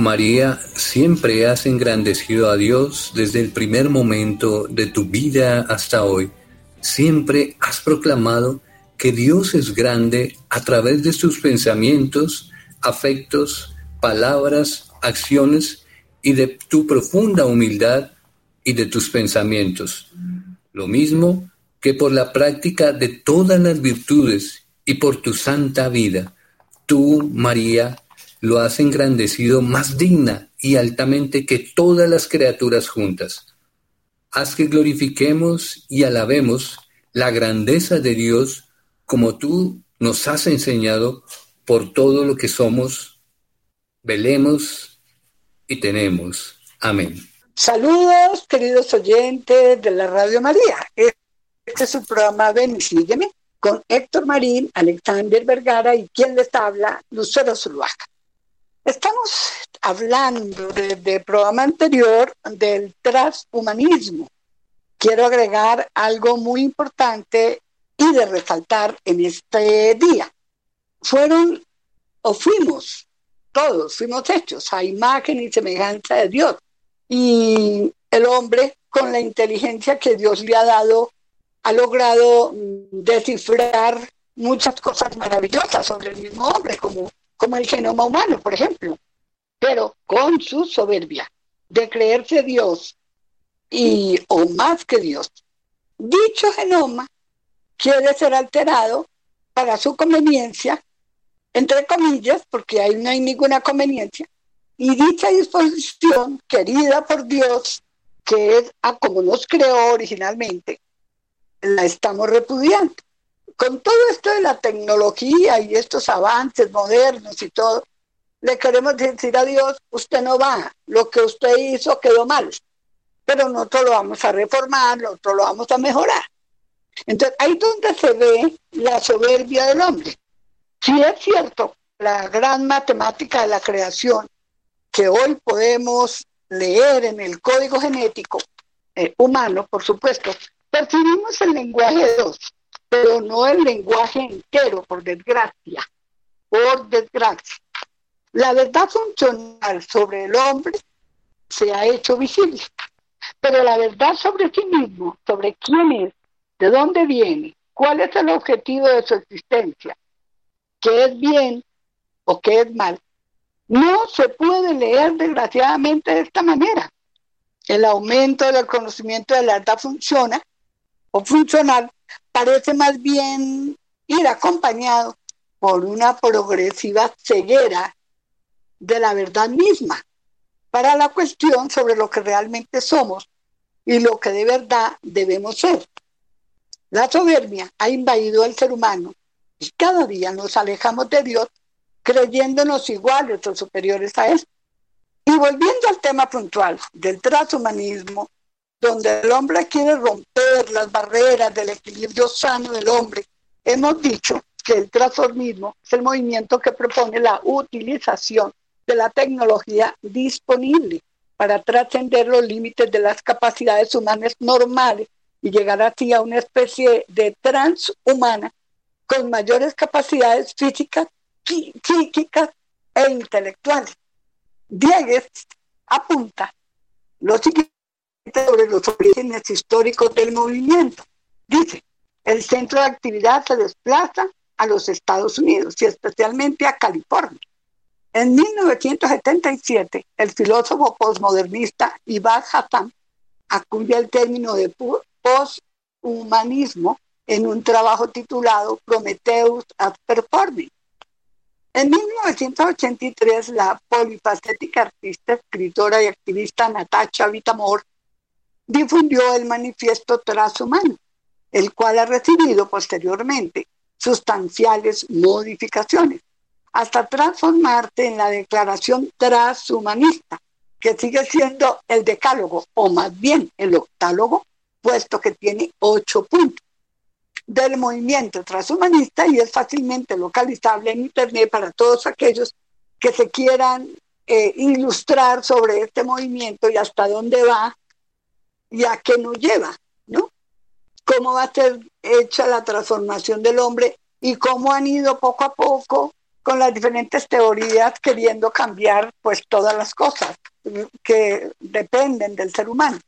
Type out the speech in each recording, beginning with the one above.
María, siempre has engrandecido a Dios desde el primer momento de tu vida hasta hoy. Siempre has proclamado que Dios es grande a través de tus pensamientos, afectos, palabras, acciones y de tu profunda humildad y de tus pensamientos. Lo mismo que por la práctica de todas las virtudes y por tu santa vida. Tú, María, lo has engrandecido más digna y altamente que todas las criaturas juntas. Haz que glorifiquemos y alabemos la grandeza de Dios como tú nos has enseñado por todo lo que somos, velemos y tenemos. Amén. Saludos, queridos oyentes de la Radio María. Este es su programa Ven y Sígueme con Héctor Marín, Alexander Vergara y quien les habla, Lucero Zuluaga. Estamos hablando desde el programa anterior del transhumanismo. Quiero agregar algo muy importante y de resaltar en este día. Fueron o fuimos, todos fuimos hechos a imagen y semejanza de Dios. Y el hombre, con la inteligencia que Dios le ha dado, ha logrado descifrar muchas cosas maravillosas sobre el mismo hombre, como, como el genoma humano, por ejemplo. Pero con su soberbia de creerse Dios y o más que Dios, dicho genoma quiere ser alterado para su conveniencia, entre comillas, porque ahí no hay ninguna conveniencia, y dicha disposición querida por Dios, que es a como nos creó originalmente, la estamos repudiando. Con todo esto de la tecnología y estos avances modernos y todo, le queremos decir a Dios, usted no va, lo que usted hizo quedó mal, pero nosotros lo vamos a reformar, nosotros lo vamos a mejorar. Entonces, ahí donde se ve la soberbia del hombre. Si es cierto, la gran matemática de la creación que hoy podemos leer en el código genético eh, humano, por supuesto, percibimos el lenguaje de Dios, pero no el lenguaje entero, por desgracia, por desgracia. La verdad funcional sobre el hombre se ha hecho visible, pero la verdad sobre sí mismo, sobre quién es, de dónde viene, cuál es el objetivo de su existencia, qué es bien o qué es mal, no se puede leer desgraciadamente de esta manera. El aumento del conocimiento de la verdad funciona o funcional parece más bien ir acompañado por una progresiva ceguera de la verdad misma para la cuestión sobre lo que realmente somos y lo que de verdad debemos ser. La soberbia ha invadido al ser humano y cada día nos alejamos de Dios creyéndonos iguales o superiores a él. Y volviendo al tema puntual del transhumanismo, donde el hombre quiere romper las barreras del equilibrio sano del hombre, hemos dicho que el transformismo es el movimiento que propone la utilización de la tecnología disponible para trascender los límites de las capacidades humanas normales y llegar así a una especie de transhumana con mayores capacidades físicas, psíquicas e intelectuales. Diegues apunta lo siguiente sobre los orígenes históricos del movimiento. Dice, el centro de actividad se desplaza a los Estados Unidos y especialmente a California. En 1977, el filósofo postmodernista Ibad Hassan acude al término de posthumanismo en un trabajo titulado Prometheus at Performing. En 1983, la polifacética artista, escritora y activista Natacha Vitamor difundió el manifiesto Transhumano, el cual ha recibido posteriormente sustanciales modificaciones, hasta transformarse en la declaración transhumanista, que sigue siendo el decálogo, o más bien el octálogo, puesto que tiene ocho puntos del movimiento transhumanista y es fácilmente localizable en Internet para todos aquellos que se quieran eh, ilustrar sobre este movimiento y hasta dónde va y a qué nos lleva, ¿no? Cómo va a ser hecha la transformación del hombre y cómo han ido poco a poco con las diferentes teorías queriendo cambiar pues todas las cosas que dependen del ser humano.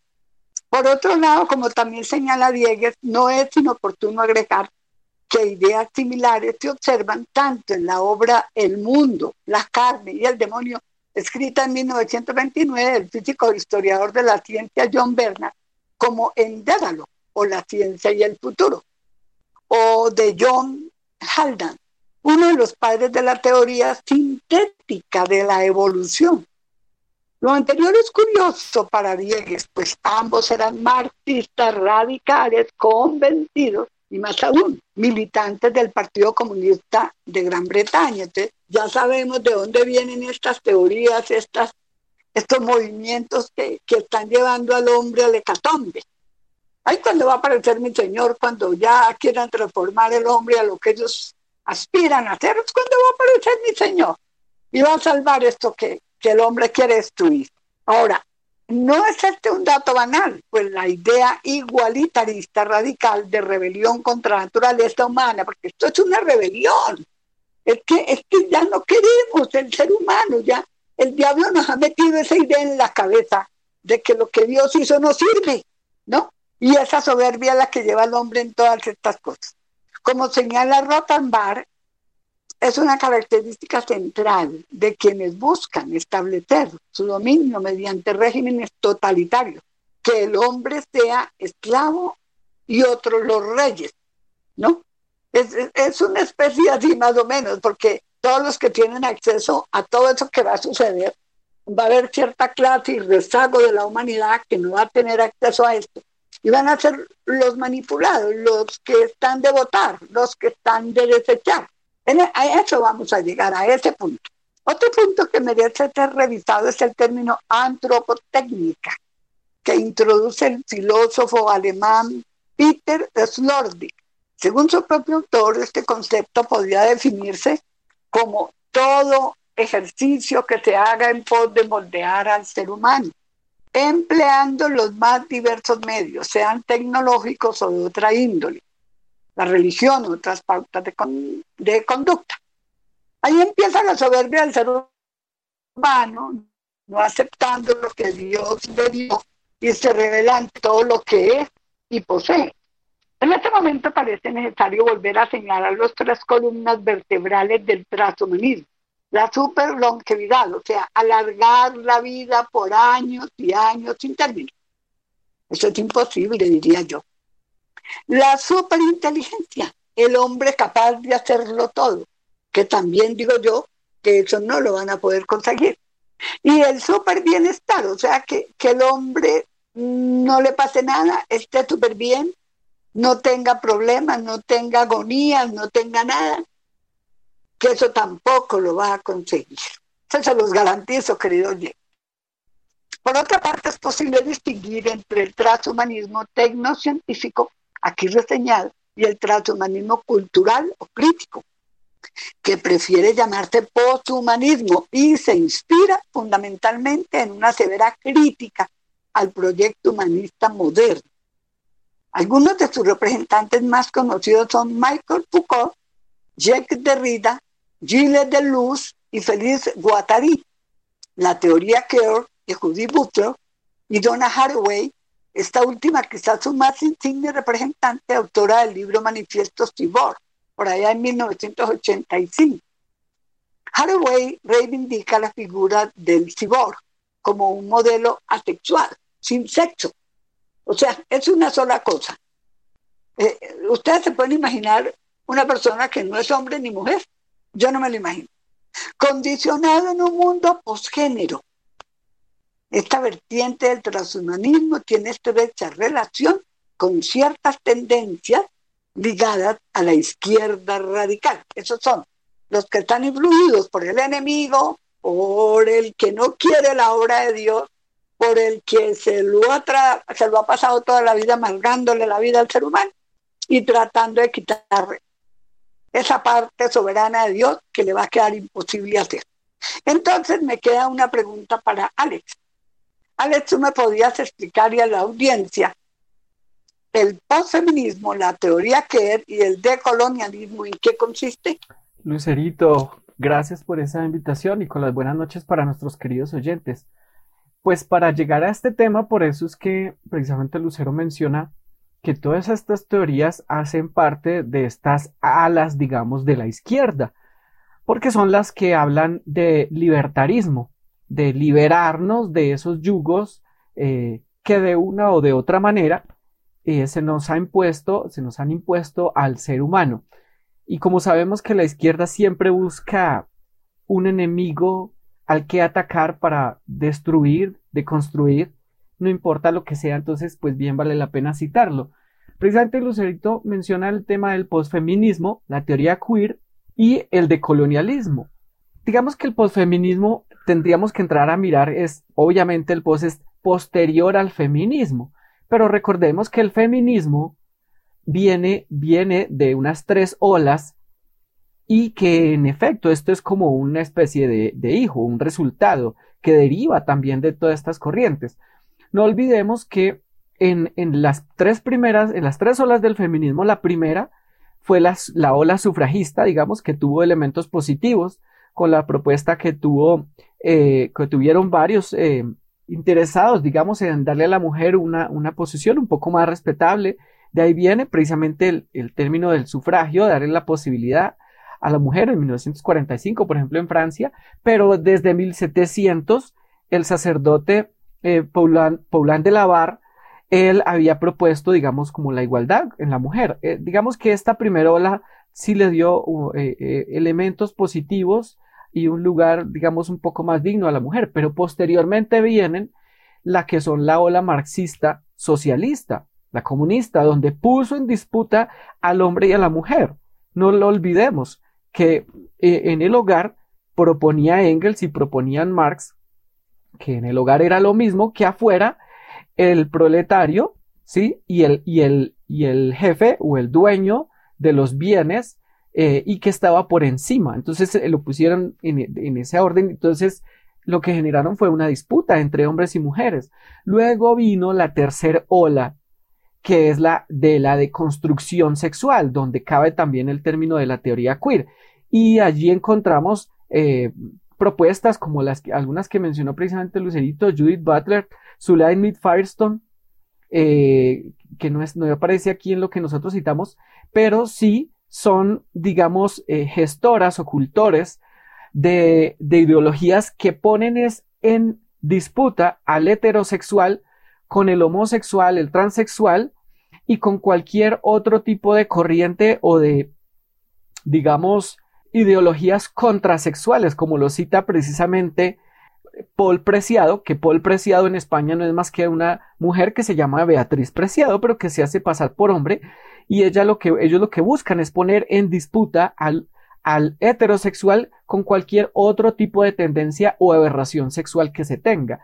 Por otro lado, como también señala Diegues, no es inoportuno agregar que ideas similares se observan tanto en la obra El mundo, la carne y el demonio, escrita en 1929 del físico historiador de la ciencia John Bernard, como en Dédalo, o La ciencia y el futuro, o de John Haldan, uno de los padres de la teoría sintética de la evolución, lo anterior es curioso para Diegues, pues ambos eran marxistas radicales convencidos y más aún militantes del Partido Comunista de Gran Bretaña. Ya sabemos de dónde vienen estas teorías, estas, estos movimientos que, que están llevando al hombre al hecatombe. Ahí cuando va a aparecer mi Señor, cuando ya quieran transformar el hombre a lo que ellos aspiran a hacer, es cuando va a aparecer mi Señor y va a salvar esto que, que el hombre quiere destruir. Ahora, no es este un dato banal, pues la idea igualitarista radical de rebelión contra la naturaleza humana, porque esto es una rebelión, es que, es que ya no queremos el ser humano, ya el diablo nos ha metido esa idea en la cabeza de que lo que Dios hizo no sirve, ¿no? Y esa soberbia es la que lleva al hombre en todas estas cosas. Como señala Rotenbar, es una característica central de quienes buscan establecer su dominio mediante regímenes totalitarios, que el hombre sea esclavo y otros los reyes, ¿no? Es, una especie así más o menos, porque todos los que tienen acceso a todo eso que va a suceder, va a haber cierta clase y rezago de la humanidad que no va a tener acceso a esto. Y van a ser los manipulados, los que están de votar, los que están de desechar. E, a eso vamos a llegar, a ese punto. Otro punto que merece ser revisado es el término antropotécnica, que introduce el filósofo alemán Peter Slordig. Según su propio autor, este concepto podría definirse como todo ejercicio que se haga en pos de moldear al ser humano, empleando los más diversos medios, sean tecnológicos o de otra índole, la religión, otras pautas de, conducta. Ahí empieza la soberbia del ser humano, no aceptando lo que Dios le dio y se revela todo lo que es y posee. En este momento parece necesario volver a señalar las tres columnas vertebrales del transhumanismo. La superlongevidad, o sea, alargar la vida por años y años sin término. Eso es imposible, diría yo. La superinteligencia, el hombre capaz de hacerlo todo, que también digo yo que eso no lo van a poder conseguir. Y el super bienestar, o sea, que, que el hombre no le pase nada, esté súper bien, no tenga problemas, no tenga agonías, no tenga nada, que eso tampoco lo va a conseguir. Eso se los garantizo, querido Por otra parte, es posible distinguir entre el transhumanismo tecnocientífico aquí reseñado, y el transhumanismo cultural o crítico, que prefiere llamarse posthumanismo y se inspira fundamentalmente en una severa crítica al proyecto humanista moderno. Algunos de sus representantes más conocidos son Michael Foucault, Jacques Derrida Gilles Deleuze y Félix Guattari, la teoría Kerr de Judy Butler y Donna Haraway, esta última quizás su más insigne representante, autora del libro Manifiesto Cibor, por allá en 1985. Haraway reivindica la figura del cibor como un modelo asexual, sin sexo. O sea, es una sola cosa. Eh, ustedes se pueden imaginar una persona que no es hombre ni mujer. Yo no me lo imagino. Condicionado en un mundo posgénero. Esta vertiente del transhumanismo tiene estrecha relación con ciertas tendencias ligadas a la izquierda radical. Esos son los que están influidos por el enemigo, por el que no quiere la obra de Dios, por el que se lo ha, se lo ha pasado toda la vida amargándole la vida al ser humano y tratando de quitar esa parte soberana de Dios que le va a quedar imposible hacer. Entonces me queda una pregunta para Alex. Alex, ¿tú me podías explicar y a la audiencia el postfeminismo, la teoría que y el decolonialismo, ¿en qué consiste? Lucerito, gracias por esa invitación y con las buenas noches para nuestros queridos oyentes. Pues para llegar a este tema, por eso es que precisamente Lucero menciona que todas estas teorías hacen parte de estas alas, digamos, de la izquierda, porque son las que hablan de libertarismo, de liberarnos de esos yugos eh, que de una o de otra manera eh, se nos ha impuesto, se nos han impuesto al ser humano. Y como sabemos que la izquierda siempre busca un enemigo al que atacar para destruir, deconstruir, no importa lo que sea, entonces pues bien vale la pena citarlo. Precisamente Lucerito menciona el tema del posfeminismo, la teoría queer y el decolonialismo. Digamos que el posfeminismo tendríamos que entrar a mirar es obviamente el post es posterior al feminismo, pero recordemos que el feminismo viene, viene de unas tres olas y que en efecto esto es como una especie de, hijo, un resultado que deriva también de todas estas corrientes. No olvidemos que en, las tres primeras, en las tres olas del feminismo, la primera fue la, ola sufragista, digamos, que tuvo elementos positivos con la propuesta que tuvo, eh, que tuvieron varios eh, interesados, digamos, en darle a la mujer una, una posición un poco más respetable de ahí viene precisamente el, término del sufragio, darle la posibilidad a la mujer en 1945, por ejemplo, en Francia, pero desde 1700 el sacerdote eh, de Lavar, él había propuesto, digamos, como la igualdad en la mujer. Eh, digamos que esta primera ola sí le dio uh, eh, elementos positivos y un lugar, digamos, un poco más digno a la mujer, pero posteriormente vienen la que son la ola marxista socialista, la comunista, donde puso en disputa al hombre y a la mujer. No lo olvidemos, que eh, en el hogar proponía Engels y proponían Marx que en el hogar era lo mismo que afuera el proletario, ¿sí? Y el, y el, y el jefe o el dueño de los bienes eh, y que estaba por encima. Entonces eh, lo pusieron en, en ese orden. Entonces lo que generaron fue una disputa entre hombres y mujeres. Luego vino la tercera ola que es la de la deconstrucción sexual, donde cabe también el término de la teoría queer. Y allí encontramos eh, propuestas como las algunas que mencionó precisamente Lucerito, Judith Butler, Sulain Mead Firestone, eh, que no, es, no aparece aquí en lo que nosotros citamos, pero sí son, digamos, eh, gestoras o cultores de, de ideologías que ponen en disputa al heterosexual con el homosexual, el transexual y con cualquier otro tipo de corriente o de, digamos, ideologías contrasexuales, como lo cita precisamente Paul Preciado, que Paul Preciado en España no es más que una mujer que se llama Beatriz Preciado, pero que se hace pasar por hombre, y ella lo que, ellos lo que buscan es poner en disputa al, al heterosexual con cualquier otro tipo de tendencia o aberración sexual que se tenga.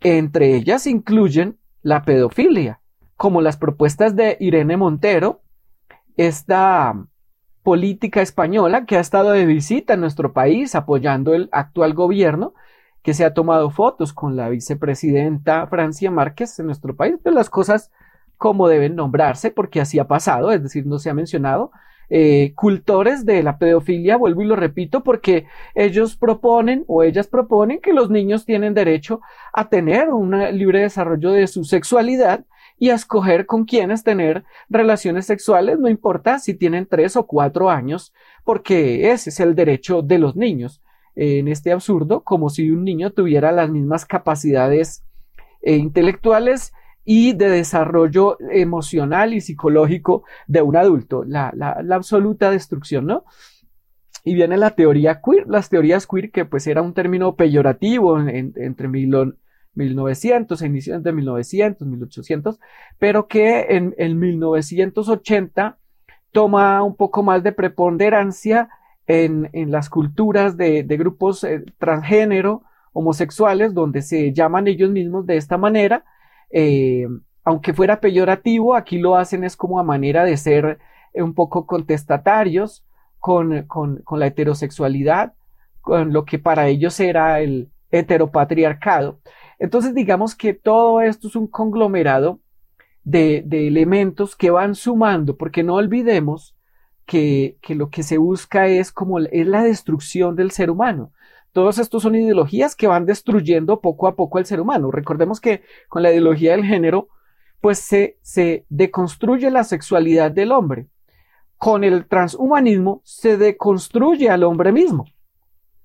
Entre ellas incluyen la pedofilia, como las propuestas de Irene Montero, esta política española que ha estado de visita en nuestro país apoyando el actual gobierno, que se ha tomado fotos con la vicepresidenta Francia Márquez en nuestro país, pero las cosas como deben nombrarse, porque así ha pasado, es decir, no se ha mencionado. Eh, cultores de la pedofilia, vuelvo y lo repito, porque ellos proponen o ellas proponen que los niños tienen derecho a tener un libre desarrollo de su sexualidad y a escoger con quiénes tener relaciones sexuales, no importa si tienen tres o cuatro años, porque ese es el derecho de los niños. En este absurdo, como si un niño tuviera las mismas capacidades eh, intelectuales y de desarrollo emocional y psicológico de un adulto, la, absoluta destrucción, ¿no? Y viene la teoría queer, las teorías queer, que pues era un término peyorativo entre mil, 1900, inicios de 1900, 1800, pero que en, en 1980 toma un poco más de preponderancia en, en las culturas de, de grupos eh, transgénero, homosexuales, donde se llaman ellos mismos de esta manera, eh, aunque fuera peyorativo, aquí lo hacen es como a manera de ser eh, un poco contestatarios con, con, la heterosexualidad, con lo que para ellos era el heteropatriarcado. Entonces digamos que todo esto es un conglomerado de, de elementos que van sumando, porque no olvidemos que, que, lo que se busca es como es la destrucción del ser humano. Todos estos son ideologías que van destruyendo poco a poco al ser humano. Recordemos que con la ideología del género, pues se, se deconstruye la sexualidad del hombre. Con el transhumanismo se deconstruye al hombre mismo,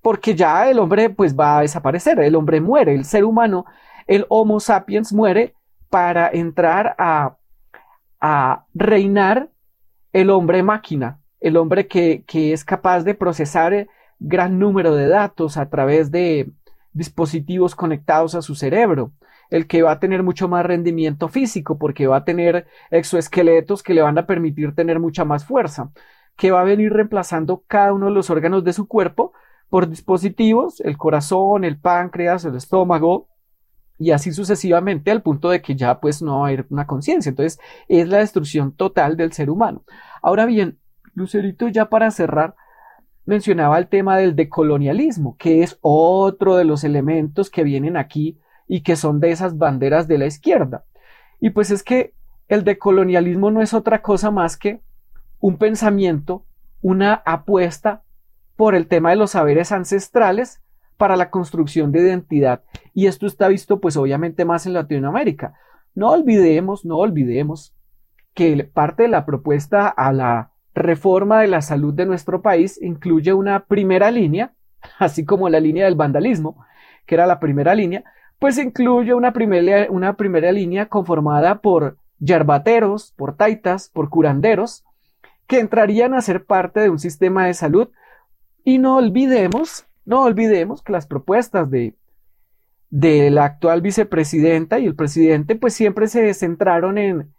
porque ya el hombre pues va a desaparecer, el hombre muere, el ser humano, el Homo sapiens muere para entrar a, a reinar el hombre máquina, el hombre que, que es capaz de procesar gran número de datos a través de dispositivos conectados a su cerebro, el que va a tener mucho más rendimiento físico porque va a tener exoesqueletos que le van a permitir tener mucha más fuerza, que va a venir reemplazando cada uno de los órganos de su cuerpo por dispositivos, el corazón, el páncreas, el estómago, y así sucesivamente al punto de que ya pues no va a haber una conciencia. Entonces es la destrucción total del ser humano. Ahora bien, Lucerito, ya para cerrar, mencionaba el tema del decolonialismo, que es otro de los elementos que vienen aquí y que son de esas banderas de la izquierda. Y pues es que el decolonialismo no es otra cosa más que un pensamiento, una apuesta por el tema de los saberes ancestrales para la construcción de identidad. Y esto está visto pues obviamente más en Latinoamérica. No olvidemos, no olvidemos que parte de la propuesta a la reforma de la salud de nuestro país incluye una primera línea, así como la línea del vandalismo, que era la primera línea, pues incluye una primera, una primera línea conformada por yerbateros, por taitas, por curanderos, que entrarían a ser parte de un sistema de salud. Y no olvidemos, no olvidemos que las propuestas de, de la actual vicepresidenta y el presidente, pues siempre se centraron en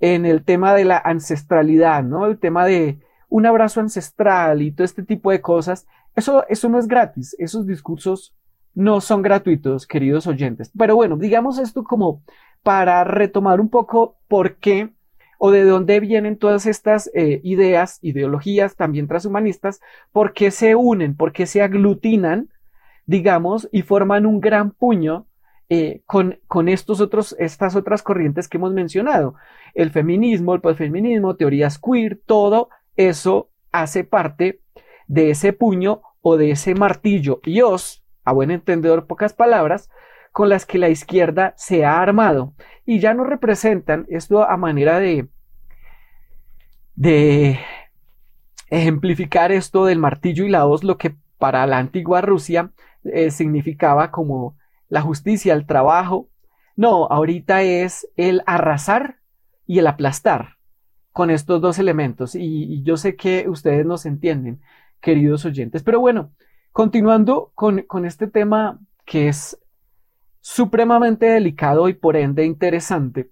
en el tema de la ancestralidad, ¿no? El tema de un abrazo ancestral y todo este tipo de cosas. Eso, eso no es gratis, esos discursos no son gratuitos, queridos oyentes. Pero bueno, digamos esto como para retomar un poco por qué o de dónde vienen todas estas eh, ideas, ideologías también transhumanistas, por qué se unen, por qué se aglutinan, digamos, y forman un gran puño eh, con, con estos otros, estas otras corrientes que hemos mencionado. El feminismo, el posfeminismo, teorías queer, todo eso hace parte de ese puño o de ese martillo y os, a buen entendedor pocas palabras, con las que la izquierda se ha armado y ya no representan esto a manera de de ejemplificar esto del martillo y la hoz, lo que para la antigua Rusia eh, significaba como la justicia, el trabajo. No, ahorita es el arrasar y el aplastar con estos dos elementos. Y, yo sé que ustedes nos entienden, queridos oyentes. Pero bueno, continuando con, este tema que es supremamente delicado y por ende interesante,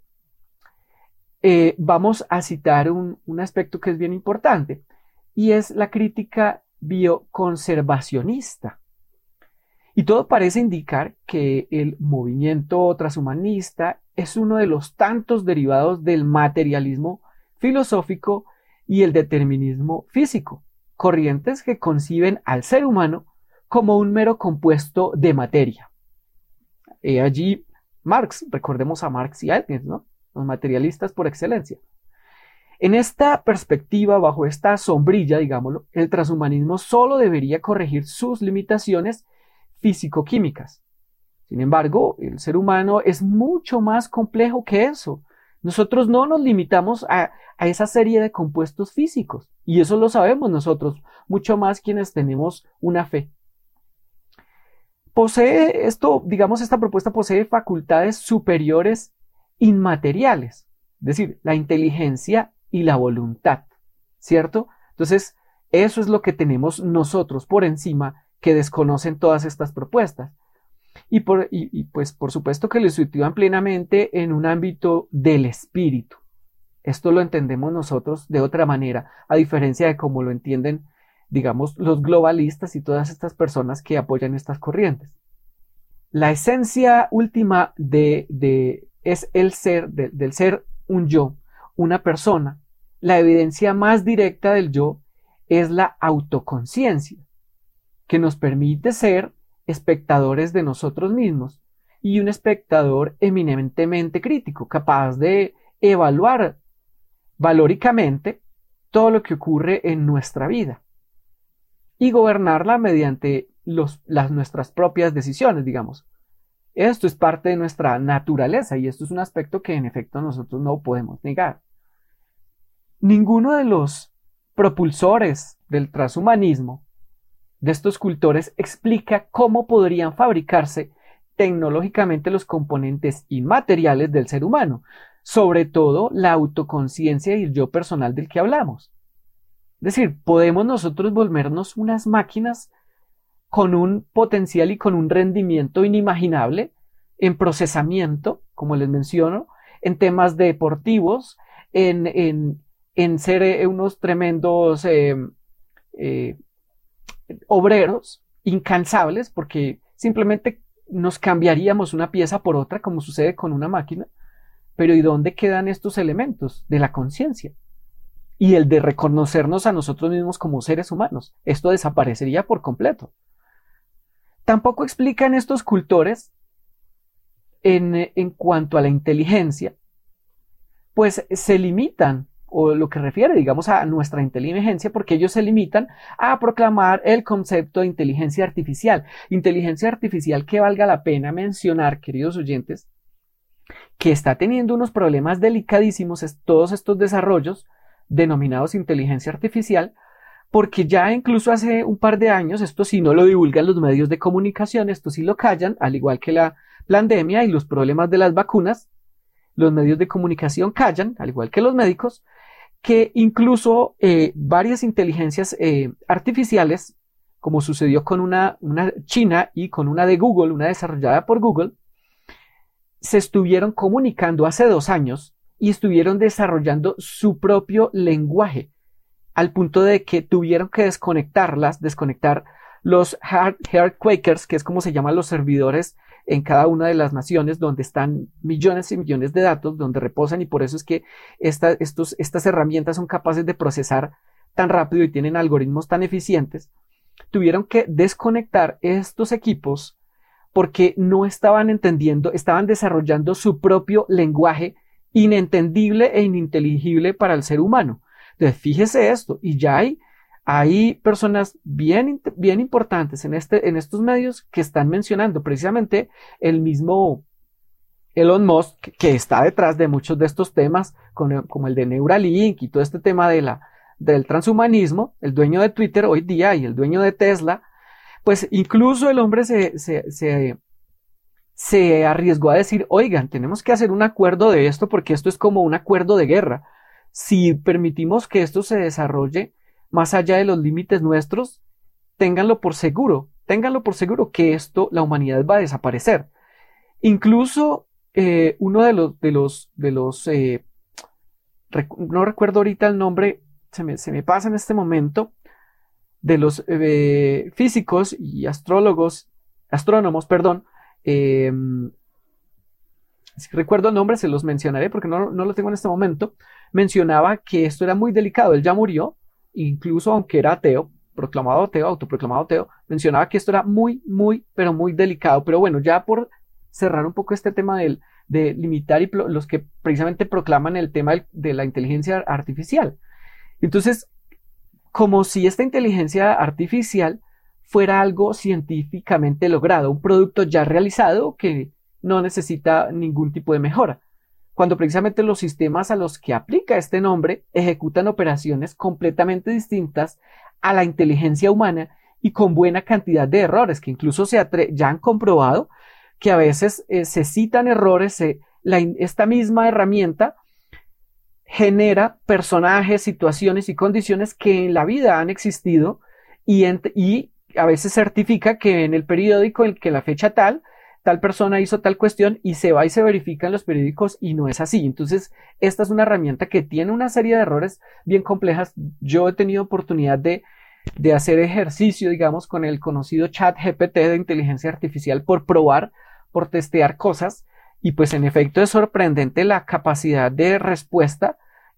eh, vamos a citar un, un aspecto que es bien importante y es la crítica bioconservacionista. Y todo parece indicar que el movimiento transhumanista es uno de los tantos derivados del materialismo filosófico y el determinismo físico, corrientes que conciben al ser humano como un mero compuesto de materia. Allí Marx, recordemos a Marx y Engels, ¿no? Los materialistas por excelencia. En esta perspectiva, bajo esta sombrilla, digámoslo, el transhumanismo solo debería corregir sus limitaciones físico-químicas. Sin embargo, el ser humano es mucho más complejo que eso. Nosotros no nos limitamos a, a, esa serie de compuestos físicos, y eso lo sabemos nosotros, mucho más quienes tenemos una fe. Posee esto, digamos, esta propuesta posee facultades superiores inmateriales, es decir, la inteligencia y la voluntad, ¿cierto? Entonces, eso es lo que tenemos nosotros por encima que desconocen todas estas propuestas. Y, por, y, pues por supuesto que lo sitúan plenamente en un ámbito del espíritu. Esto lo entendemos nosotros de otra manera, a diferencia de cómo lo entienden, digamos, los globalistas y todas estas personas que apoyan estas corrientes. La esencia última de, de es el ser, del ser un yo, una persona. La evidencia más directa del yo es la autoconciencia, que nos permite ser espectadores de nosotros mismos y un espectador eminentemente crítico, capaz de evaluar valóricamente todo lo que ocurre en nuestra vida y gobernarla mediante las, nuestras propias decisiones, digamos. Esto es parte de nuestra naturaleza y esto es un aspecto que en efecto nosotros no podemos negar. Ninguno de los propulsores del transhumanismo, de estos cultores, explica cómo podrían fabricarse tecnológicamente los componentes inmateriales del ser humano, sobre todo la autoconciencia y el yo personal del que hablamos. Es decir, podemos nosotros volvernos unas máquinas con un potencial y con un rendimiento inimaginable en procesamiento, como les menciono, en temas deportivos, en, en, ser eh, unos tremendos eh, eh, obreros incansables, porque simplemente nos cambiaríamos una pieza por otra, como sucede con una máquina. Pero ¿y dónde quedan estos elementos de la conciencia? Y el de reconocernos a nosotros mismos como seres humanos. Esto desaparecería por completo. Tampoco explican estos cultores en, en cuanto a la inteligencia, pues se limitan o lo que refiere, digamos, a nuestra inteligencia, porque ellos se limitan a proclamar el concepto de inteligencia artificial. Inteligencia artificial que valga la pena mencionar, queridos oyentes, que está teniendo unos problemas delicadísimos todos estos desarrollos denominados inteligencia artificial, porque ya incluso hace un par de años, esto sí no lo divulgan los medios de comunicación, esto sí lo callan, al igual que la pandemia y los problemas de las vacunas, los medios de comunicación callan, al igual que los médicos, que incluso eh, varias inteligencias eh, artificiales, como sucedió con una, china y con una de Google, una desarrollada por Google, se estuvieron comunicando hace dos años y estuvieron desarrollando su propio lenguaje al punto de que tuvieron que desconectarlas, desconectar los hard, quakers, que es como se llaman los servidores en cada una de las naciones donde están millones y millones de datos, donde reposan y por eso es que estas herramientas son capaces de procesar tan rápido y tienen algoritmos tan eficientes, tuvieron que desconectar estos equipos porque no estaban entendiendo, estaban desarrollando su propio lenguaje inentendible e ininteligible para el ser humano. Entonces, fíjese esto, y ya hay, hay personas bien, bien importantes en, este, en estos medios que están mencionando precisamente el mismo Elon Musk, que está detrás de muchos de estos temas, como el de Neuralink y todo este tema de la, del transhumanismo, el dueño de Twitter hoy día y el dueño de Tesla, pues incluso el hombre se, se, se, se arriesgó a decir, oigan, tenemos que hacer un acuerdo de esto porque esto es como un acuerdo de guerra. Si permitimos que esto se desarrolle más allá de los límites nuestros, ténganlo por seguro, ténganlo por seguro que esto, la humanidad va a desaparecer. Incluso eh, uno de los, de los, de los, eh, no recuerdo ahorita el nombre, se me, se me, pasa en este momento, de los eh, físicos y astrólogos, astrónomos, perdón, si recuerdo el nombre, se los mencionaré porque no, no lo tengo en este momento, mencionaba que esto era muy delicado. Él ya murió, incluso aunque era ateo, proclamado ateo, autoproclamado ateo, mencionaba que esto era muy, muy, pero muy delicado. Pero bueno, ya por cerrar un poco este tema del, de limitar y los que precisamente proclaman el tema de la inteligencia artificial. Entonces, como si esta inteligencia artificial fuera algo científicamente logrado, un producto ya realizado que no necesita ningún tipo de mejora, cuando precisamente los sistemas a los que aplica este nombre ejecutan operaciones completamente distintas a la inteligencia humana y con buena cantidad de errores, que incluso se ya han comprobado que a veces eh, se citan errores, esta misma herramienta genera personajes, situaciones y condiciones que en la vida han existido y, a veces certifica que en el periódico en que la fecha tal, tal persona hizo tal cuestión y se va y se verifica en los periódicos y no es así. Entonces, esta es una herramienta que tiene una serie de errores bien complejas. Yo he tenido oportunidad de de hacer ejercicio, digamos, con el conocido chat GPT de inteligencia artificial por probar, por testear cosas. Y pues en efecto es sorprendente la capacidad de respuesta,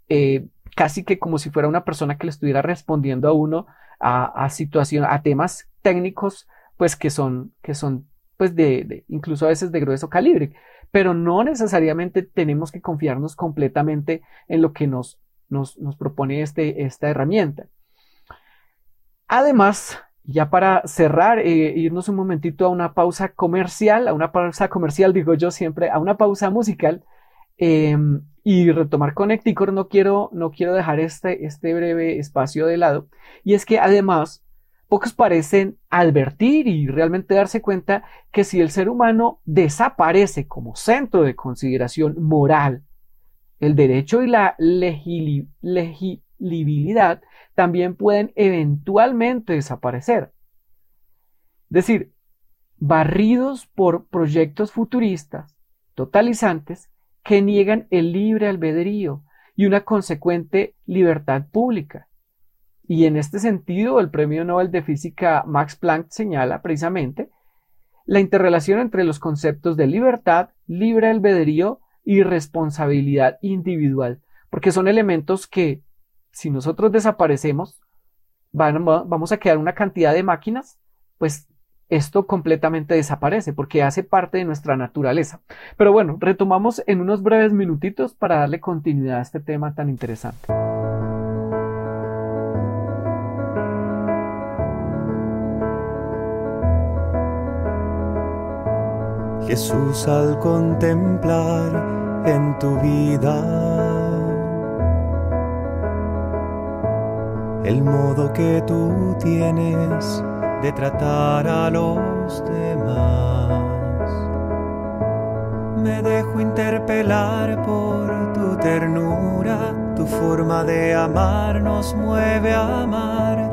eh, casi que como si fuera una persona que le estuviera respondiendo a uno a, situaciones, a temas técnicos, pues que son, que son, pues de, incluso a veces de grueso calibre. Pero no necesariamente tenemos que confiarnos completamente en lo que nos, nos, nos propone este, esta herramienta. Además, ya para cerrar, e irnos un momentito a una pausa comercial, a una pausa comercial, digo yo siempre, a una pausa musical em, y retomar Connecticut, no quiero, no quiero dejar este, este breve espacio de lado. Y es que además, pocos parecen advertir y realmente darse cuenta que si el ser humano desaparece como centro de consideración moral, el derecho y la legibilidad también pueden eventualmente desaparecer. Es decir, barridos por proyectos futuristas, totalizantes, que niegan el libre albedrío y una consecuente libertad pública. Y en este sentido, el Premio Nobel de Física Max Planck señala precisamente la interrelación entre los conceptos de libertad, libre albedrío y responsabilidad individual, porque son elementos que si nosotros desaparecemos, vamos a quedar una cantidad de máquinas, pues esto completamente desaparece porque hace parte de nuestra naturaleza. Pero bueno, retomamos en unos breves minutitos para darle continuidad a este tema tan interesante. Jesús al contemplar en tu vida el modo que tú tienes de tratar a los demás. Me dejo interpelar por tu ternura, tu forma de amar nos mueve a amar.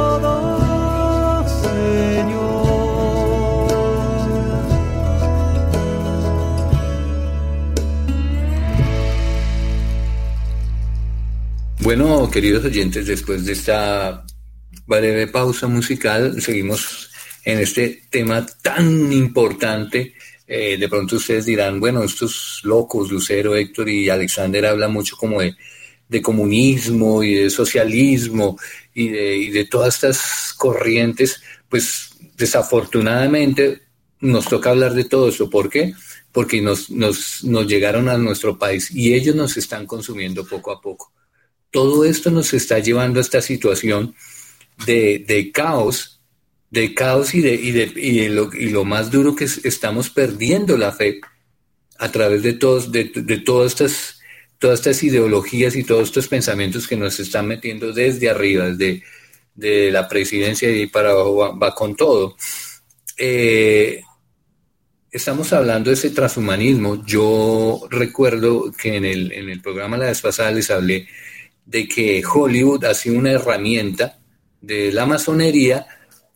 Bueno, queridos oyentes, después de esta breve pausa musical, seguimos en este tema tan importante. Eh, de pronto ustedes dirán, bueno, estos locos, Lucero, Héctor y Alexander, hablan mucho como de, comunismo y de socialismo y de, y de todas estas corrientes. Pues desafortunadamente nos toca hablar de todo eso. ¿Por qué? Porque nos, nos, nos llegaron a nuestro país y ellos nos están consumiendo poco a poco todo esto nos está llevando a esta situación de, caos, de caos y de, y de, y lo, más duro que estamos perdiendo la fe a través de todos, de, todas estas, todas estas ideologías y todos estos pensamientos que nos están metiendo desde arriba, desde de la presidencia y para abajo va, con todo. Eh, estamos hablando de ese transhumanismo. Yo recuerdo que en el, en el programa la vez pasada les hablé de que Hollywood ha sido una herramienta de la masonería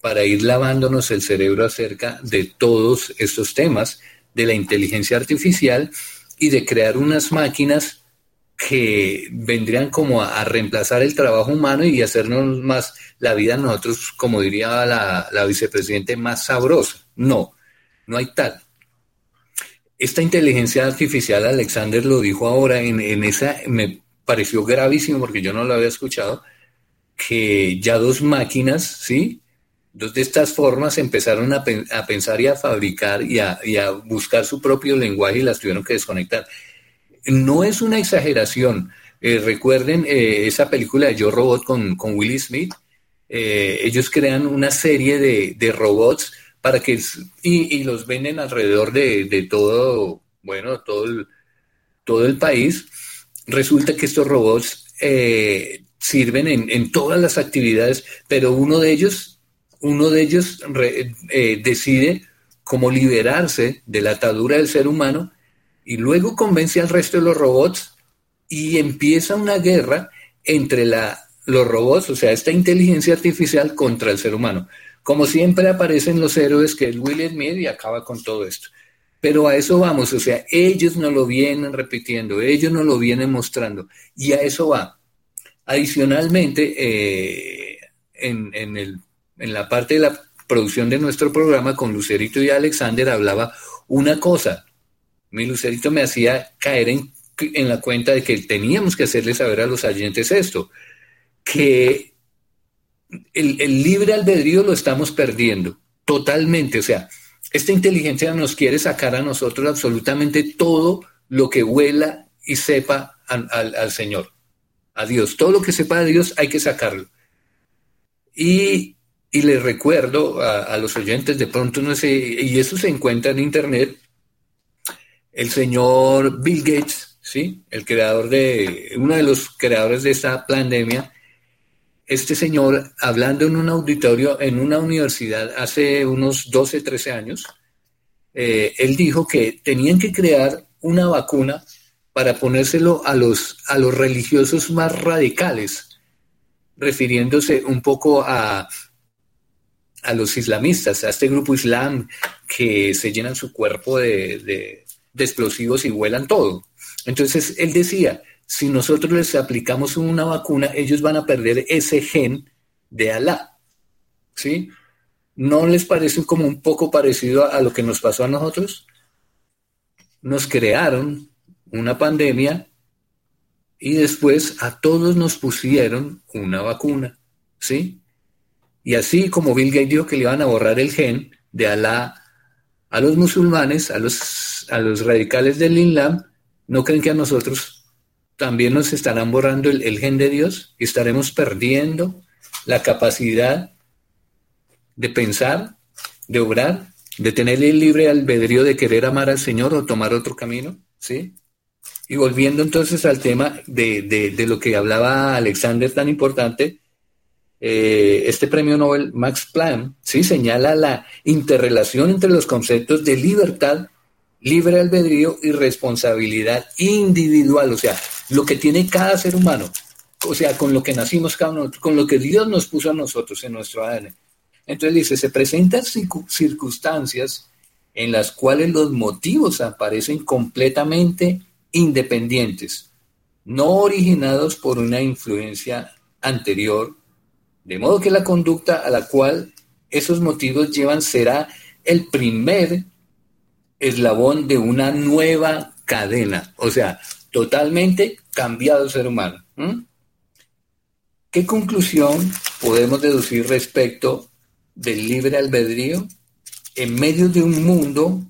para ir lavándonos el cerebro acerca de todos estos temas de la inteligencia artificial y de crear unas máquinas que vendrían como a, reemplazar el trabajo humano y hacernos más la vida nosotros, como diría la, la vicepresidente, más sabrosa. No, no hay tal. Esta inteligencia artificial, Alexander lo dijo ahora, en, en esa, pareció gravísimo porque yo no lo había escuchado, que ya dos máquinas, ¿sí? Dos de estas formas empezaron a, pensar y a fabricar y a, buscar su propio lenguaje y las tuvieron que desconectar. No es una exageración. Eh, recuerden eh, esa película de Yo Robot con, con Willie Smith. Eh, ellos crean una serie de, robots para que y, los venden alrededor de, todo, bueno, todo todo el país resulta que estos robots eh, sirven en, todas las actividades, pero uno de ellos, uno de ellos eh, decide cómo liberarse de la atadura del ser humano y luego convence al resto de los robots y empieza una guerra entre la, los robots, o sea, esta inteligencia artificial contra el ser humano. Como siempre aparecen los héroes que es Will Smith y acaba con todo esto. Pero a eso vamos, o sea, ellos nos lo vienen repitiendo, ellos nos lo vienen mostrando, y a eso va. Adicionalmente, eh, en, en, la parte de la producción de nuestro programa con Lucerito y Alexander hablaba una cosa. Mi Lucerito me hacía caer en, en la cuenta de que teníamos que hacerle saber a los oyentes esto, que el, el libre albedrío lo estamos perdiendo totalmente, o sea, esta inteligencia nos quiere sacar a nosotros absolutamente todo lo que huela y sepa al, Señor, a Dios. Todo lo que sepa de Dios hay que sacarlo. Y, y les recuerdo a, los oyentes, de pronto no sé, y eso se encuentra en Internet, el señor Bill Gates, ¿sí? El creador de, uno de los creadores de esta pandemia, este señor, hablando en un auditorio en una universidad hace unos 12, 13 años, eh, él dijo que tenían que crear una vacuna para ponérselo a los, a los religiosos más radicales, refiriéndose un poco a, a los islamistas, a este grupo islam que se llenan su cuerpo de, de, explosivos y vuelan todo. Entonces él decía, si nosotros les aplicamos una vacuna, ellos van a perder ese gen de Alá. ¿Sí? ¿No les parece como un poco parecido a, lo que nos pasó a nosotros? Nos crearon una pandemia y después a todos nos pusieron una vacuna, ¿sí? Y así como Bill Gates dijo que le iban a borrar el gen de Alá a los musulmanes, a los, a los radicales del Islam, ¿no creen que a nosotros también nos estarán borrando el, el gen de Dios y estaremos perdiendo la capacidad de pensar, de obrar, de tener el libre albedrío de querer amar al Señor o tomar otro camino, ¿sí? Y volviendo entonces al tema de, de, lo que hablaba Alexander tan importante, eh, este premio Nobel Max Planck sí señala la interrelación entre los conceptos de libertad, libre albedrío y responsabilidad individual, o sea, lo que tiene cada ser humano, o sea, con lo que nacimos cada uno, con lo que Dios nos puso a nosotros en nuestro ADN. Entonces dice, se presentan circunstancias en las cuales los motivos aparecen completamente independientes, no originados por una influencia anterior, de modo que la conducta a la cual esos motivos llevan será el primer eslabón de una nueva cadena, o sea, totalmente cambiado el ser humano. ¿Qué conclusión podemos deducir respecto del libre albedrío en medio de un mundo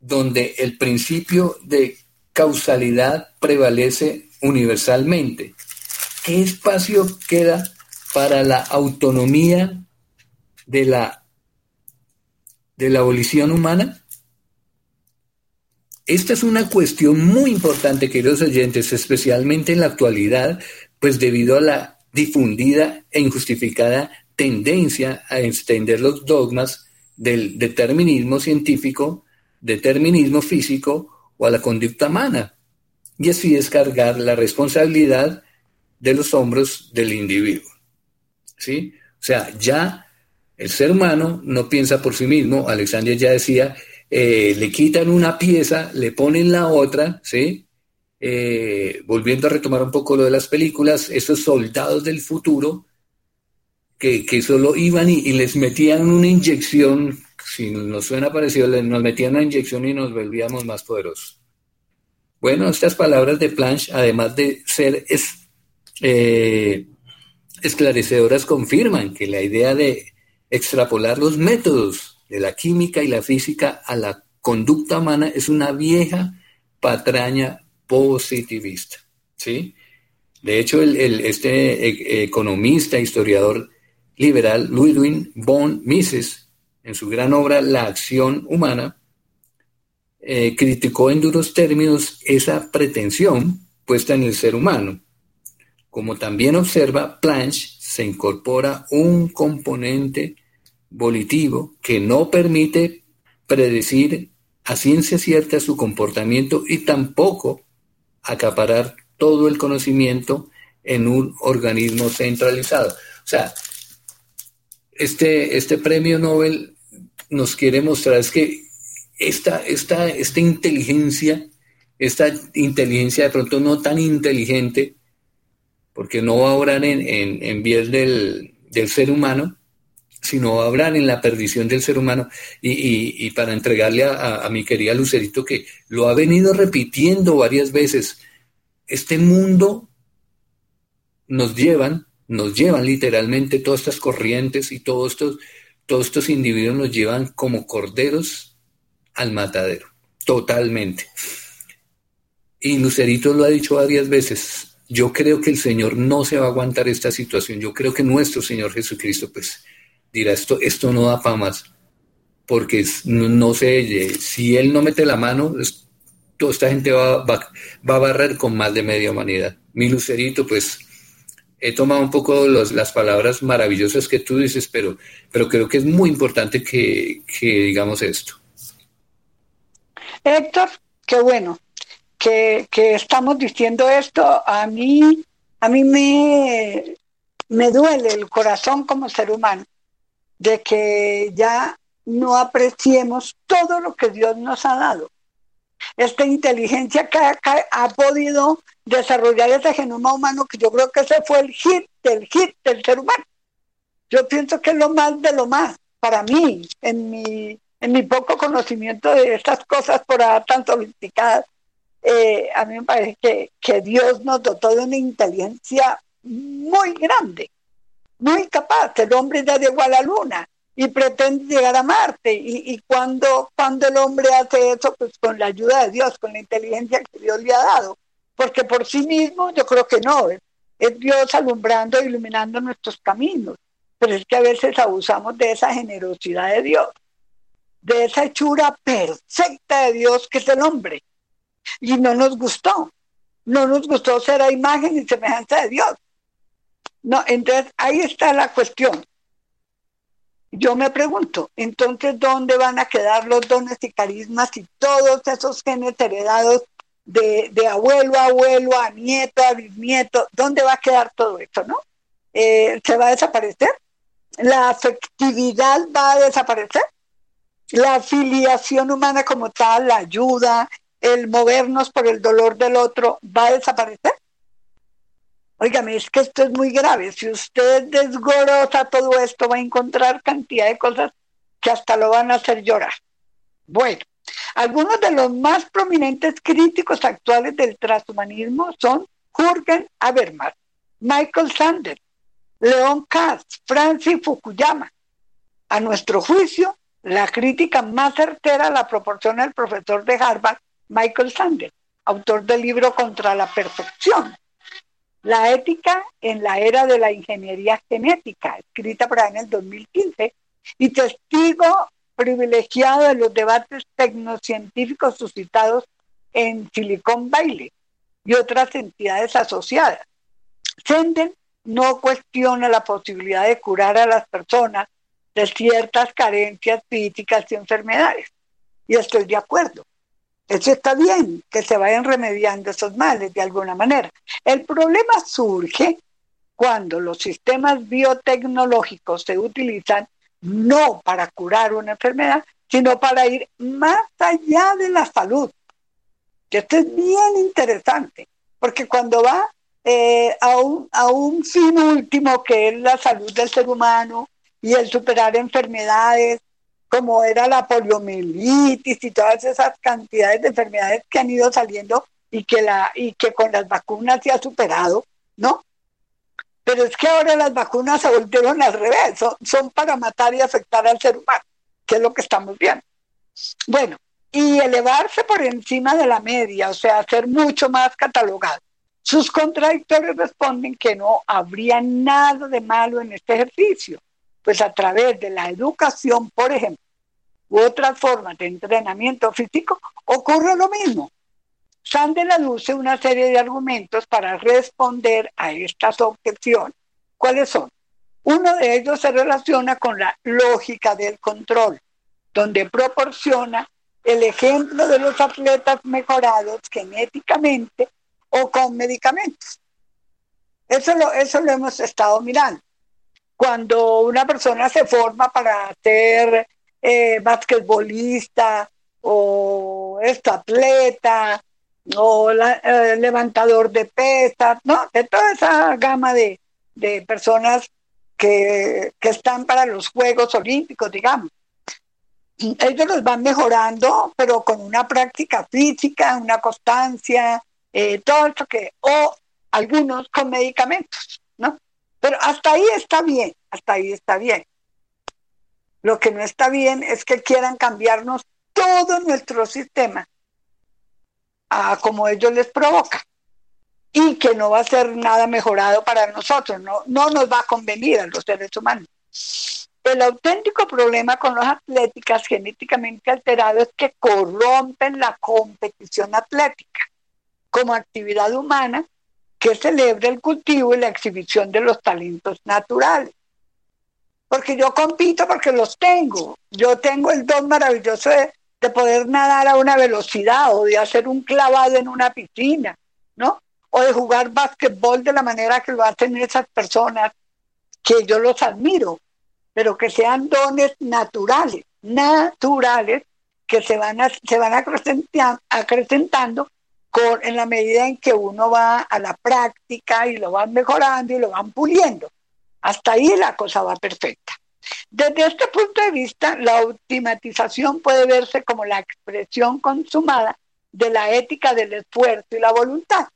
donde el principio de causalidad prevalece universalmente. ¿Qué espacio queda para la autonomía de la, de la abolición humana? Esta es una cuestión muy importante, queridos oyentes, especialmente en la actualidad, pues debido a la difundida e injustificada tendencia a extender los dogmas del determinismo científico, determinismo físico o a la conducta humana, y así descargar la responsabilidad de los hombros del individuo. ¿Sí? O sea, ya el ser humano no piensa por sí mismo, Alexandria ya decía, eh, le quitan una pieza, le ponen la otra, ¿sí? Eh, volviendo a retomar un poco lo de las películas, esos soldados del futuro que, solo iban y, les metían una inyección, si nos suena parecido, nos metían una inyección y nos volvíamos más poderosos. Bueno, estas palabras de Planche, además de ser eh, esclarecedoras, confirman que la idea de extrapolar los métodos de la química y la física a la conducta humana es una vieja patraña positivista. ¿sí? De hecho, el, este e, economista, historiador liberal Ludwig von Mises, en su gran obra La acción humana, eh, criticó en duros términos esa pretensión puesta en el ser humano. Como también observa Planche, se incorpora un componente volitivo que no permite predecir a ciencia cierta su comportamiento y tampoco acaparar todo el conocimiento en un organismo centralizado. O sea, este, este premio Nobel nos quiere mostrar es que esta, esta, esta inteligencia, esta inteligencia de pronto no tan inteligente, porque no va a obrar en, en, bien del, ser humano, sino obrar en la perdición del ser humano. Y, para entregarle a, a, mi querida Lucerito, que lo ha venido repitiendo varias veces, este mundo nos llevan nos llevan literalmente todas estas corrientes y todos estos, todos estos individuos nos llevan como corderos al matadero, totalmente. Y Lucerito lo ha dicho varias veces, yo creo que el Señor no se va a aguantar esta situación, yo creo que nuestro Señor Jesucristo pues dirá esto, esto no da para porque no, sé, si Él no mete la mano, toda esta gente va, va, va, a barrer con más de media humanidad. Mi lucerito, pues he tomado un poco los, las palabras maravillosas que tú dices, pero, pero creo que es muy importante que, que digamos esto. Héctor, qué bueno que, que, estamos diciendo esto. A mí, a mí me, me duele el corazón como ser humano de que ya no apreciemos todo lo que Dios nos ha dado. Esta inteligencia que ha, ha podido desarrollar ese genoma humano, que yo creo que ese fue el hit del hit del ser humano. Yo pienso que es lo más de lo más, para mí, en mi, en mi poco conocimiento de estas cosas por ahora tan sofisticadas, eh, a mí me parece que, que Dios nos dotó de una inteligencia muy grande, muy capaz. El hombre ya llegó a la luna y pretende llegar a Marte. Y, y, cuando, cuando el hombre hace eso, pues con la ayuda de Dios, con la inteligencia que Dios le ha dado. Porque por sí mismo yo creo que no, es, es Dios alumbrando e iluminando nuestros caminos. Pero es que a veces abusamos de esa generosidad de Dios, de esa hechura perfecta de Dios que es el hombre. Y no nos gustó. No nos gustó ser a imagen y semejanza de Dios. No, entonces ahí está la cuestión. Yo me pregunto, entonces, ¿dónde van a quedar los dones y carismas y todos esos genes heredados de, de abuelo a abuelo, a nieto, a bisnieto? ¿Dónde va a quedar todo eso, no? Eh, ¿Se va a desaparecer? ¿La afectividad va a desaparecer? ¿La afiliación humana como tal, la ayuda, el movernos por el dolor del otro, va a desaparecer? Óigame, es que esto es muy grave. Si usted desgorosa todo esto, va a encontrar cantidad de cosas que hasta lo van a hacer llorar. Bueno, algunos de los más prominentes críticos actuales del transhumanismo son Jürgen Habermas, Michael Sanders, Leon Katz, Francis Fukuyama. A nuestro juicio, la crítica más certera la proporciona el profesor de Harvard, Michael Sanders, autor del libro Contra la Perfección, la ética en la era de la ingeniería genética, escrita por en el 2015, y testigo privilegiado de los debates tecnocientíficos suscitados en Silicon Valley y otras entidades asociadas. Senden no cuestiona la posibilidad de curar a las personas de ciertas carencias físicas y enfermedades. Y estoy de acuerdo. Eso está bien, que se vayan remediando esos males de alguna manera. El problema surge cuando los sistemas biotecnológicos se utilizan no para curar una enfermedad, sino para ir más allá de la salud. Y esto es bien interesante, porque cuando va eh, a, un, a un fin último que es la salud del ser humano y el superar enfermedades como era la poliomielitis y todas esas cantidades de enfermedades que han ido saliendo y que, la, y que con las vacunas se ha superado, ¿no? Pero es que ahora las vacunas se volvieron al revés, son, para matar y afectar al ser humano, que es lo que estamos viendo. Bueno, y elevarse por encima de la media, o sea, ser mucho más catalogado. Sus contradictores responden que no habría nada de malo en este ejercicio, pues a través de la educación, por ejemplo, u otras formas de entrenamiento físico, ocurre lo mismo. Sandel aduce una serie de argumentos para responder a estas objeciones. ¿Cuáles son? Uno de ellos se relaciona con la lógica del control, donde proporciona el ejemplo de los atletas mejorados genéticamente o con medicamentos. Eso lo, eso lo hemos estado mirando cuando una persona se forma para ser eh, basquetbolista o atleta o eh, levantador de pesas, ¿no? De toda esa gama de, de personas que, que, están para los Juegos Olímpicos, digamos. Ellos los van mejorando, pero con una práctica física, una constancia, eh, todo esto que, o algunos con medicamentos, ¿no? Pero hasta ahí está bien, hasta ahí está bien. Lo que no está bien es que quieran cambiarnos todo nuestro sistema a como ellos les provoca y que no va a ser nada mejorado para nosotros, no, no nos va a convenir a los seres humanos. El auténtico problema con las atléticas genéticamente alterados es que corrompen la competición atlética como actividad humana que celebra el cultivo y la exhibición de los talentos naturales. Porque yo compito porque los tengo. Yo tengo el don maravilloso de, de poder nadar a una velocidad o de hacer un clavado en una piscina, ¿no? O de jugar básquetbol de la manera que lo hacen esas personas que yo los admiro, pero que sean dones naturales, naturales, que se van, a, se van acrecentando con, en la medida en que uno va a la práctica y lo van mejorando y lo van puliendo. Hasta ahí la cosa va perfecta. Desde este punto de vista, la optimización puede verse como la expresión consumada de la ética del esfuerzo y la voluntad.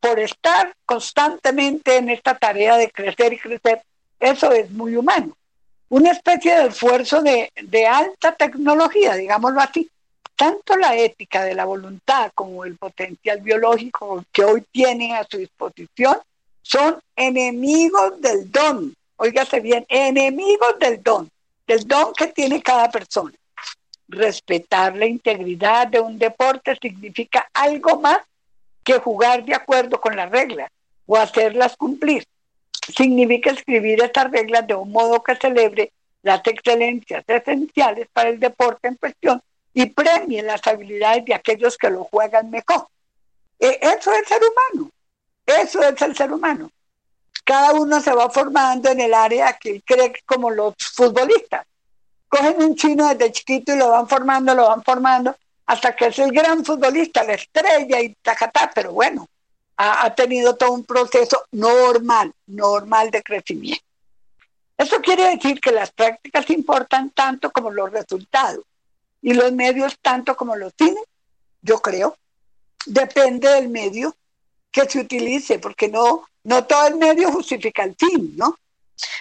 Por estar constantemente en esta tarea de crecer y crecer, eso es muy humano. Una especie de esfuerzo de, de alta tecnología, digámoslo así. Tanto la ética de la voluntad como el potencial biológico que hoy tienen a su disposición son enemigos del don. Óigase bien, enemigos del don, del don que tiene cada persona. Respetar la integridad de un deporte significa algo más que jugar de acuerdo con las reglas o hacerlas cumplir significa escribir estas reglas de un modo que celebre las excelencias esenciales para el deporte en cuestión y premie las habilidades de aquellos que lo juegan mejor. E, eso es el ser humano, eso es el ser humano. Cada uno se va formando en el área que cree como los futbolistas. Cogen un chino desde chiquito y lo van formando, lo van formando, hasta que es el gran futbolista, la estrella y tacatá, pero bueno, ha, tenido todo un proceso normal, normal de crecimiento. Eso quiere decir que las prácticas importan tanto como los resultados y los medios tanto como los fines, yo creo. Depende del medio que se utilice, porque no, no todo el medio justifica el fin, ¿no?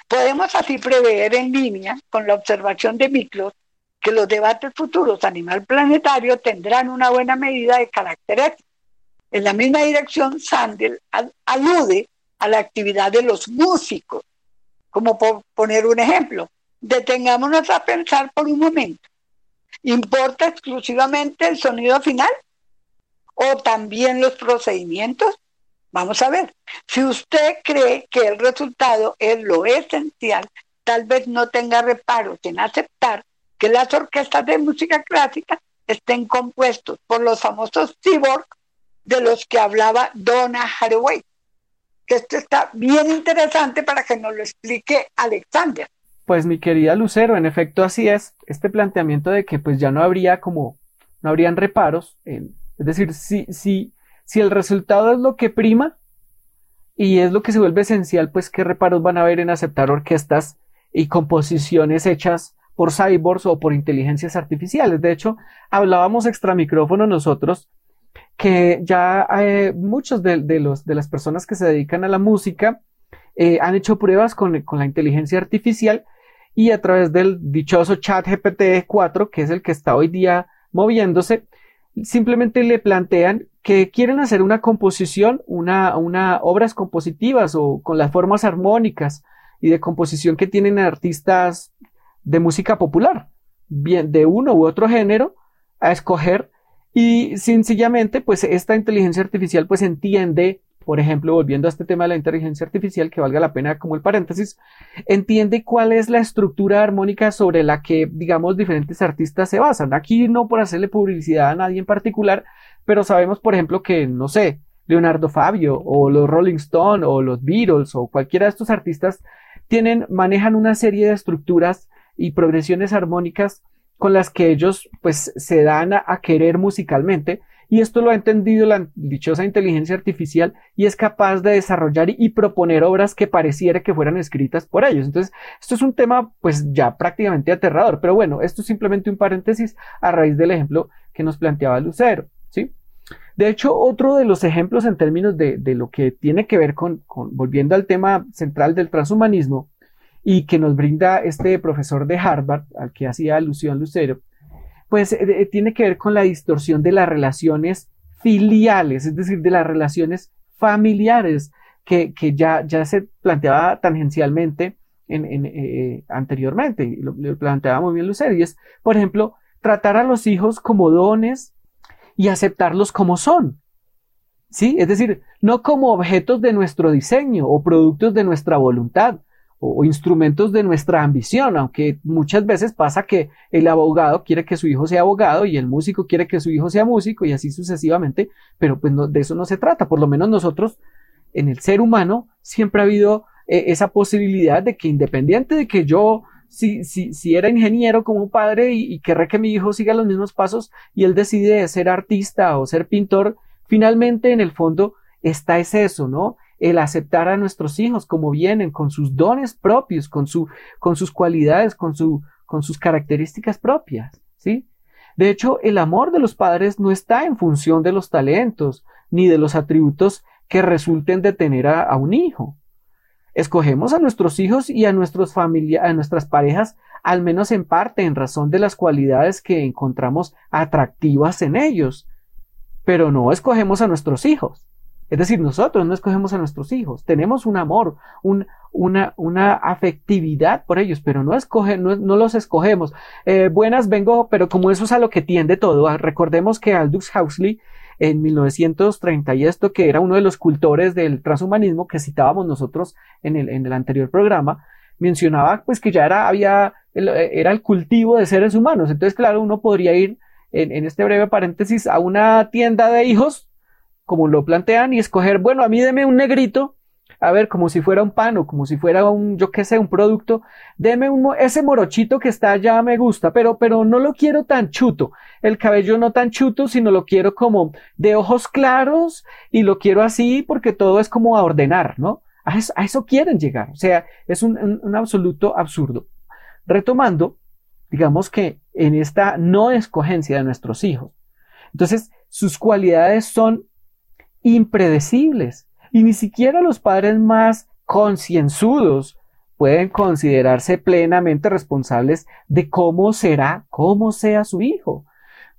Podemos así prever en línea con la observación de micros que los debates futuros a nivel planetario tendrán una buena medida de carácter ético en la misma dirección, Sandel alude a la actividad de los músicos, como por poner un ejemplo. Detengámonos a pensar por un momento. ¿Importa exclusivamente el sonido final? ¿O también los procedimientos? Vamos a ver. Si usted cree que el resultado es lo esencial, tal vez no tenga reparos en aceptar que las orquestas de música clásica estén compuestos por los famosos cyborgs de los que hablaba Donna Haraway. Esto está bien interesante para que nos lo explique Alexander. Pues mi querida Lucero, en efecto así es, este planteamiento de que pues ya no habría como, no habrían reparos, es decir, si, si, si el resultado es lo que prima y es lo que se vuelve esencial, pues qué reparos van a haber en aceptar orquestas y composiciones hechas por cyborgs o por inteligencias artificiales. De hecho, hablábamos extra micrófono nosotros que ya eh, muchos de, los, de las personas que se dedican a la música eh, han hecho pruebas con, la inteligencia artificial y a través del dichoso chat GPT-4, que es el que está hoy día moviéndose, simplemente le plantean que quieren hacer una composición, una, una obras compositivas o con las formas armónicas y de composición que tienen artistas de música popular, bien de uno u otro género, a escoger. Y sencillamente, pues esta inteligencia artificial pues entiende, por ejemplo, volviendo a este tema de la inteligencia artificial, que valga la pena como el paréntesis, entiende cuál es la estructura armónica sobre la que, digamos, diferentes artistas se basan. Aquí no por hacerle publicidad a nadie en particular, pero sabemos, por ejemplo, que, no sé, Leonardo Fabio o los Rolling Stone o los Beatles o cualquiera de estos artistas tienen, manejan una serie de estructuras y progresiones armónicas con las que ellos pues se dan a, querer musicalmente y esto lo ha entendido la dichosa inteligencia artificial y es capaz de desarrollar y, proponer obras que pareciera que fueran escritas por ellos. Entonces, esto es un tema pues ya prácticamente aterrador, pero bueno, esto es simplemente un paréntesis a raíz del ejemplo que nos planteaba Lucero, ¿sí? De hecho, otro de los ejemplos en términos de, lo que tiene que ver con, volviendo al tema central del transhumanismo, y que nos brinda este profesor de Harvard, al que hacía alusión Lucero, pues eh, eh, tiene que ver con la distorsión de las relaciones filiales, es decir, de las relaciones familiares, que, ya, ya se planteaba tangencialmente en, anteriormente, lo, lo, planteaba muy bien Lucero, y es, por ejemplo, tratar a los hijos como dones y aceptarlos como son. ¿Sí? Es decir, no como objetos de nuestro diseño o productos de nuestra voluntad o, instrumentos de nuestra ambición, aunque muchas veces pasa que el abogado quiere que su hijo sea abogado y el músico quiere que su hijo sea músico y así sucesivamente, pero pues de eso no se trata, por lo menos nosotros en el ser humano siempre ha habido eh, esa posibilidad de que independiente de que yo si, si, si era ingeniero como padre y, y querré que mi hijo siga los mismos pasos y él decide ser artista o ser pintor, finalmente en el fondo está es eso, ¿no? El aceptar a nuestros hijos como vienen, con sus dones propios, con, su, con sus cualidades, con, su, con sus características propias, ¿sí? De hecho, el amor de los padres no está en función de los talentos ni de los atributos que resulten de tener a, a un hijo. Escogemos a nuestros hijos y a, nuestros familia, a nuestras parejas, al menos en parte, en razón de las cualidades que encontramos atractivas en ellos, pero no escogemos a nuestros hijos. Es decir, nosotros no escogemos a nuestros hijos, tenemos un amor, un, una, una, afectividad por ellos, pero no, escoge, no, los escogemos. Eh, buenas, vengo, pero como eso es a lo que tiende todo, ah, recordemos que Aldous Huxley en 1930 y esto que era uno de los cultores del transhumanismo que citábamos nosotros en el, en el anterior programa, mencionaba pues que ya era, había, era el cultivo de seres humanos. Entonces, claro, uno podría ir en, en este breve paréntesis a una tienda de hijos, como lo plantean, y escoger, bueno, a mí deme un negrito a ver, como si fuera un pan o como si fuera un, yo qué sé, un producto, deme un, ese morochito que está allá me gusta, pero, pero no lo quiero tan chuto, el cabello no tan chuto, sino lo quiero como de ojos claros y lo quiero así porque todo es como a ordenar, ¿no? A eso, quieren llegar, o sea, es un, un absoluto absurdo. Retomando, digamos que en esta no escogencia de nuestros hijos, entonces sus cualidades son impredecibles y ni siquiera los padres más concienzudos pueden considerarse plenamente responsables de cómo será, cómo sea su hijo.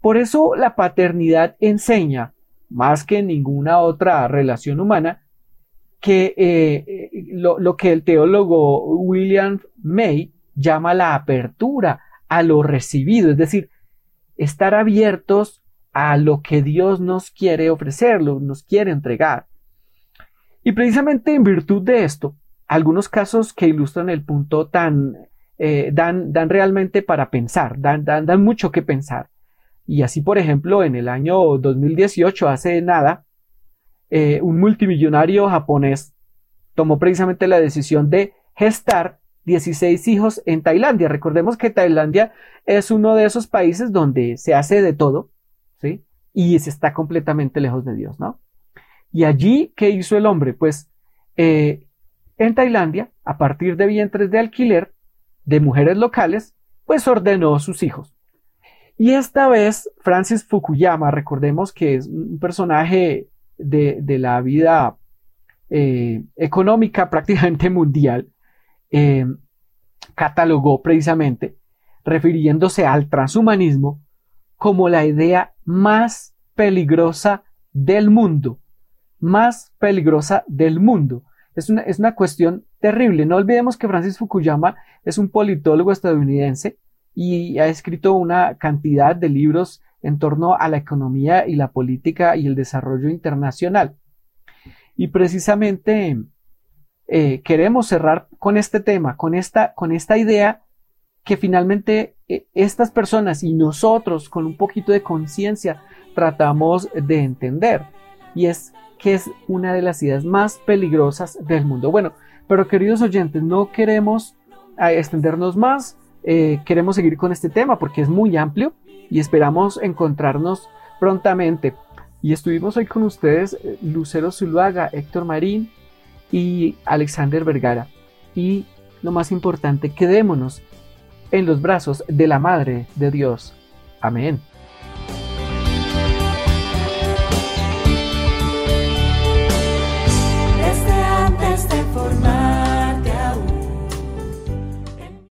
Por eso la paternidad enseña, más que ninguna otra relación humana, que eh, lo, lo, que el teólogo William May llama la apertura a lo recibido, es decir, estar abiertos a lo que Dios nos quiere ofrecer, nos quiere entregar. Y precisamente en virtud de esto, algunos casos que ilustran el punto tan, eh, dan, dan realmente para pensar, dan, dan, dan mucho que pensar. Y así, por ejemplo, en el año 2018, hace nada, eh, un multimillonario japonés tomó precisamente la decisión de gestar 16 hijos en Tailandia. Recordemos que Tailandia es uno de esos países donde se hace de todo, ¿sí? Y se está completamente lejos de Dios, ¿no? Y allí, ¿qué hizo el hombre? Pues eh, en Tailandia, a partir de vientres de alquiler de mujeres locales, pues ordenó sus hijos. Y esta vez, Francis Fukuyama, recordemos que es un personaje de, la vida eh, económica prácticamente mundial, eh, catalogó precisamente, refiriéndose al transhumanismo, como la idea más peligrosa del mundo más peligrosa del mundo. Es una, es una cuestión terrible. No olvidemos que Francis Fukuyama es un politólogo estadounidense y ha escrito una cantidad de libros en torno a la economía y la política y el desarrollo internacional. Y precisamente eh, queremos cerrar con este tema, con esta, con esta idea que finalmente eh, estas personas y nosotros con un poquito de conciencia tratamos de entender. Y es que es una de las ideas más peligrosas del mundo. Bueno, pero queridos oyentes, no queremos eh, extendernos más, eh, queremos seguir con este tema porque es muy amplio y esperamos encontrarnos prontamente. Y estuvimos hoy con ustedes eh, Lucero Zuluaga, Héctor Marín y Alexander Vergara. Y lo más importante, quedémonos en los brazos de la Madre de Dios. Amén.